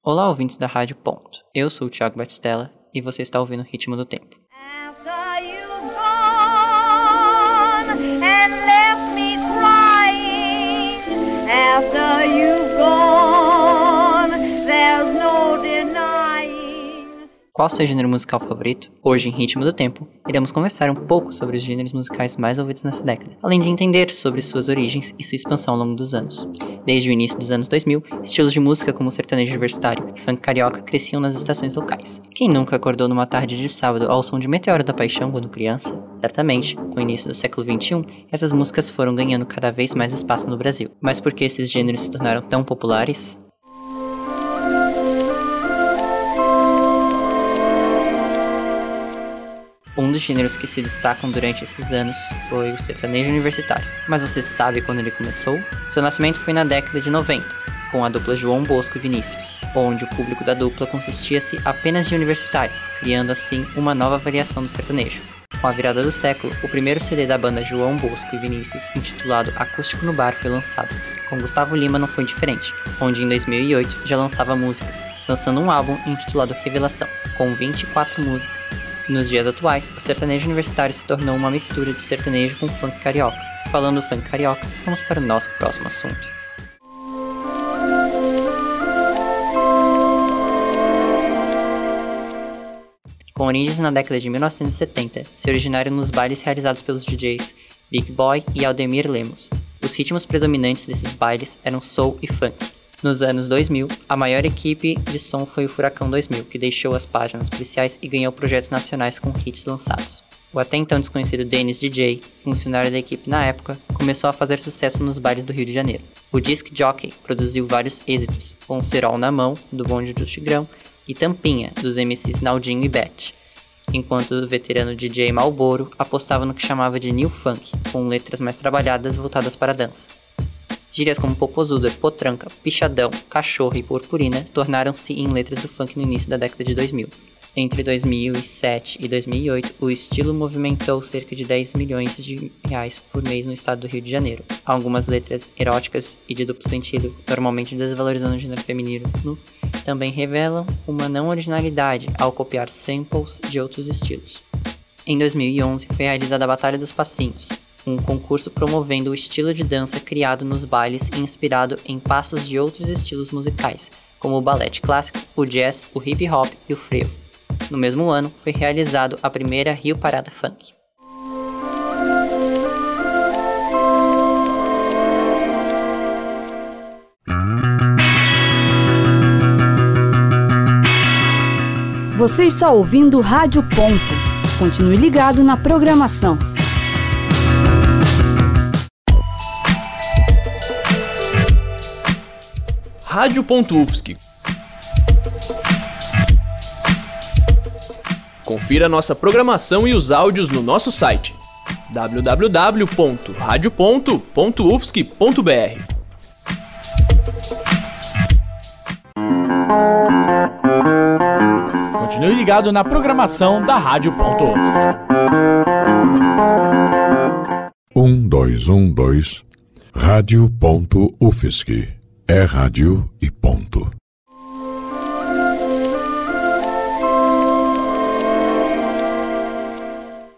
Olá, ouvintes da Rádio Ponto. Eu sou o Thiago Batistella e você está ouvindo o Ritmo do Tempo. Qual seu gênero musical favorito? Hoje, em Ritmo do Tempo, iremos conversar um pouco sobre os gêneros musicais mais ouvidos nessa década, além de entender sobre suas origens e sua expansão ao longo dos anos. Desde o início dos anos 2000, estilos de música como sertanejo universitário e funk carioca cresciam nas estações locais. Quem nunca acordou numa tarde de sábado ao som de Meteoro da Paixão quando criança? Certamente, com o início do século XXI, essas músicas foram ganhando cada vez mais espaço no Brasil. Mas por que esses gêneros se tornaram tão populares? Um dos gêneros que se destacam durante esses anos foi o sertanejo universitário. Mas você sabe quando ele começou? Seu nascimento foi na década de 90, com a dupla João Bosco e Vinícius, onde o público da dupla consistia-se apenas de universitários, criando assim uma nova variação do sertanejo. Com a virada do século, o primeiro CD da banda João Bosco e Vinícius, intitulado Acústico no Bar, foi lançado. Com Gustavo Lima não foi diferente, onde em 2008 já lançava músicas, lançando um álbum intitulado Revelação, com 24 músicas. Nos dias atuais, o sertanejo universitário se tornou uma mistura de sertanejo com funk carioca. Falando funk carioca, vamos para o nosso próximo assunto. Com origens na década de 1970, se originaram nos bailes realizados pelos DJs Big Boy e Aldemir Lemos. Os ritmos predominantes desses bailes eram soul e funk. Nos anos 2000, a maior equipe de som foi o Furacão 2000, que deixou as páginas policiais e ganhou projetos nacionais com hits lançados. O até então desconhecido Dennis DJ, funcionário da equipe na época, começou a fazer sucesso nos bares do Rio de Janeiro. O Disc Jockey produziu vários êxitos, com Serol na mão, do Bonde do Tigrão, e Tampinha, dos MCs Naldinho e Beth, enquanto o veterano DJ Malboro apostava no que chamava de New Funk, com letras mais trabalhadas voltadas para a dança. Gírias como popozuda, potranca, pichadão, cachorro e purpurina tornaram-se em letras do funk no início da década de 2000. Entre 2007 e 2008, o estilo movimentou cerca de 10 milhões de reais por mês no estado do Rio de Janeiro. Algumas letras eróticas e de duplo sentido, normalmente desvalorizando o gênero feminino, também revelam uma não originalidade ao copiar samples de outros estilos. Em 2011, foi realizada a Batalha dos Passinhos, um concurso promovendo o estilo de dança criado nos bailes e inspirado em passos de outros estilos musicais, como o ballet clássico, o jazz, o hip hop e o frevo. No mesmo ano, foi realizado a primeira Rio Parada Funk. Você está ouvindo Rádio Ponto. Continue ligado na programação. Rádio.UFSC. Confira nossa programação e os áudios no nosso site www.radio.ufsc.br. Continue ligado na programação da Rádio.UFSC. Um, dois, um, dois. Rádio.UFSC. É rádio e ponto.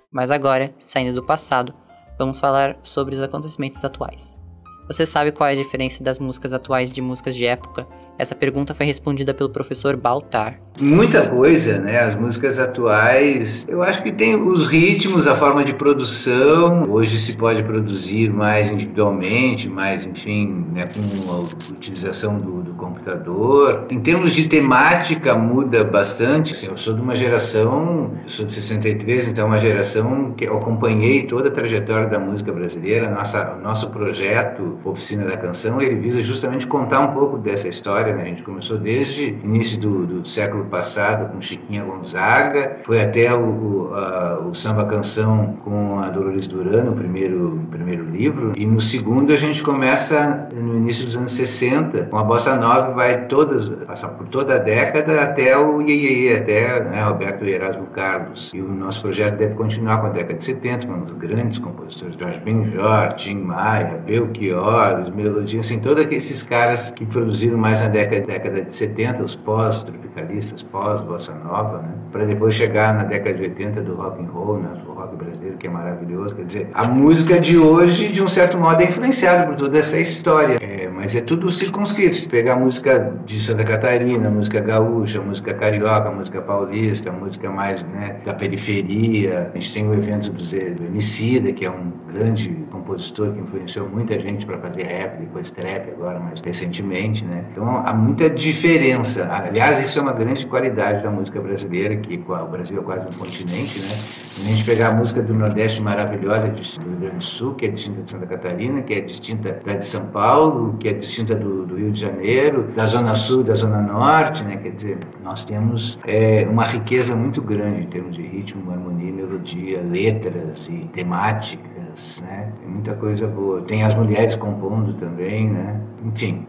Mas agora, saindo do passado, vamos falar sobre os acontecimentos atuais. Você sabe qual é a diferença das músicas atuais de músicas de época? Essa pergunta foi respondida pelo professor Baltar. Muita coisa, né? As músicas atuais, eu acho que tem os ritmos, a forma de produção. Hoje se pode produzir mais individualmente, mais, enfim, né, com a utilização do, do computador. Em termos de temática, muda bastante. Assim, eu sou de uma geração, sou de 63, então uma geração que eu acompanhei toda a trajetória da música brasileira. Nossa, nosso projeto Oficina da Canção, ele visa justamente contar um pouco dessa história. Né? A gente começou desde início do, do século passado com Chiquinha Gonzaga, foi até o, o, a, o samba canção com a Dolores Duran, o primeiro, primeiro livro. E no segundo a gente começa no início dos anos 60, com a bossa nova vai todas, passar por toda a década até o Iê, até né, Roberto Erasmo Carlos. E o nosso projeto deve continuar com a década de 70, com os grandes compositores, Jorge Benjor, Tim Maia, Belchior, os Melodias, assim, todos esses caras que produziram mais na década, década de 70, os pós-tropicalistas, pós-bossa nova, né? para depois chegar na década de 80 do rock and roll, né? Brasileiro, que é maravilhoso. Quer dizer, a música de hoje, de um certo modo, é influenciada por toda essa história. É, mas é tudo circunscrito. Se pegar música de Santa Catarina, música gaúcha, música carioca, música paulista, música mais né, da periferia. A gente tem o evento do, Zé, do Emicida, que é um grande compositor que influenciou muita gente para fazer rap, depois trap agora, mais recentemente, né? Então há muita diferença. Aliás, isso é uma grande qualidade da música brasileira, que o Brasil é quase um continente, né? Se a gente pegar a música do Nordeste maravilhosa do Rio Grande do Sul, que é distinta de Santa Catarina, que é distinta da de São Paulo, que é distinta do, do Rio de Janeiro, da Zona Sul, da Zona Norte, né? Quer dizer, nós temos é, uma riqueza muito grande em termos de ritmo, harmonia, melodia, letras e temáticas, né? Tem muita coisa boa. Tem as mulheres compondo também, né? Enfim.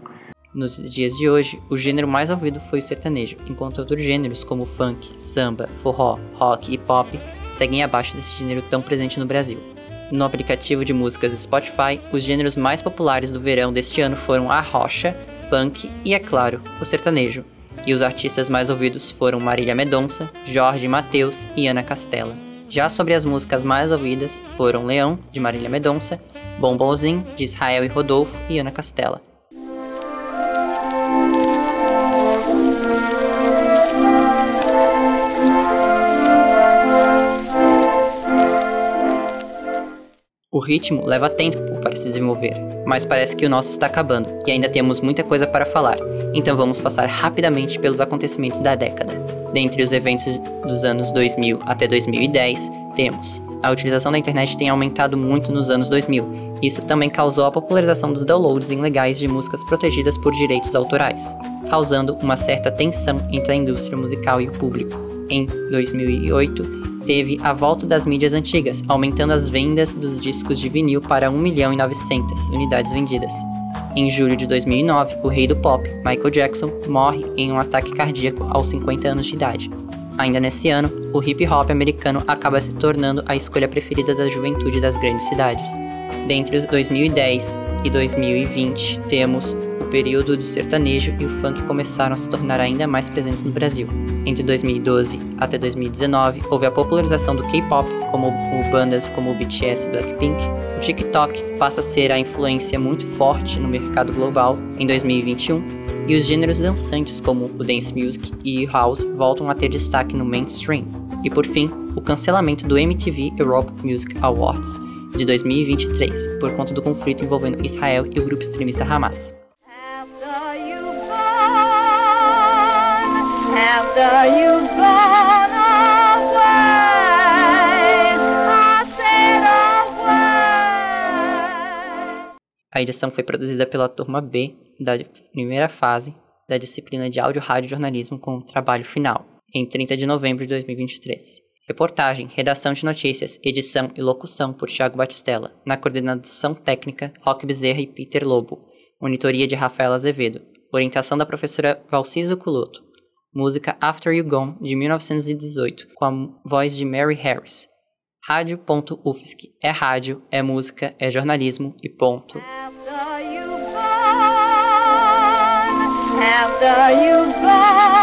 Nos dias de hoje, o gênero mais ouvido foi o sertanejo, enquanto outros gêneros como funk, samba, forró, rock e pop seguem abaixo desse gênero tão presente no Brasil. No aplicativo de músicas Spotify, os gêneros mais populares do verão deste ano foram a rocha, funk e, é claro, o sertanejo. E os artistas mais ouvidos foram Marília Medonça, Jorge Mateus e Ana Castela. Já sobre as músicas mais ouvidas foram Leão, de Marília Medonça, Bombonzinho, de Israel e Rodolfo e Ana Castela. O ritmo leva tempo para se desenvolver, mas parece que o nosso está acabando e ainda temos muita coisa para falar, então vamos passar rapidamente pelos acontecimentos da década. Dentre os eventos dos anos 2000 até 2010, temos a utilização da internet tem aumentado muito nos anos 2000. Isso também causou a popularização dos downloads ilegais de músicas protegidas por direitos autorais, causando uma certa tensão entre a indústria musical e o público. Em 2008, teve a volta das mídias antigas, aumentando as vendas dos discos de vinil para 1 milhão e 900 unidades vendidas. Em julho de 2009, o rei do pop, Michael Jackson, morre em um ataque cardíaco aos 50 anos de idade. Ainda nesse ano, o hip hop americano acaba se tornando a escolha preferida da juventude das grandes cidades. Dentre os 2010 e 2020, temos período do sertanejo e o funk começaram a se tornar ainda mais presentes no Brasil. Entre 2012 até 2019, houve a popularização do K-pop, como bandas como o BTS e Blackpink. O TikTok passa a ser a influência muito forte no mercado global em 2021, e os gêneros dançantes como o dance music e house voltam a ter destaque no mainstream. E por fim, o cancelamento do MTV Europe Music Awards de 2023 por conta do conflito envolvendo Israel e o grupo extremista Hamas. A edição foi produzida pela turma B da primeira fase da disciplina de áudio, rádio jornalismo com trabalho final, em 30 de novembro de 2023. Reportagem, redação de notícias, edição e locução por Thiago Batistella, na coordenação técnica Roque Bezerra e Peter Lobo, monitoria de Rafael Azevedo, orientação da professora Valciso Culoto, música After You Gone, de 1918, com a voz de Mary Harris. Rádio.UFSC é rádio, é música, é jornalismo e ponto. After you've gone, after you've gone.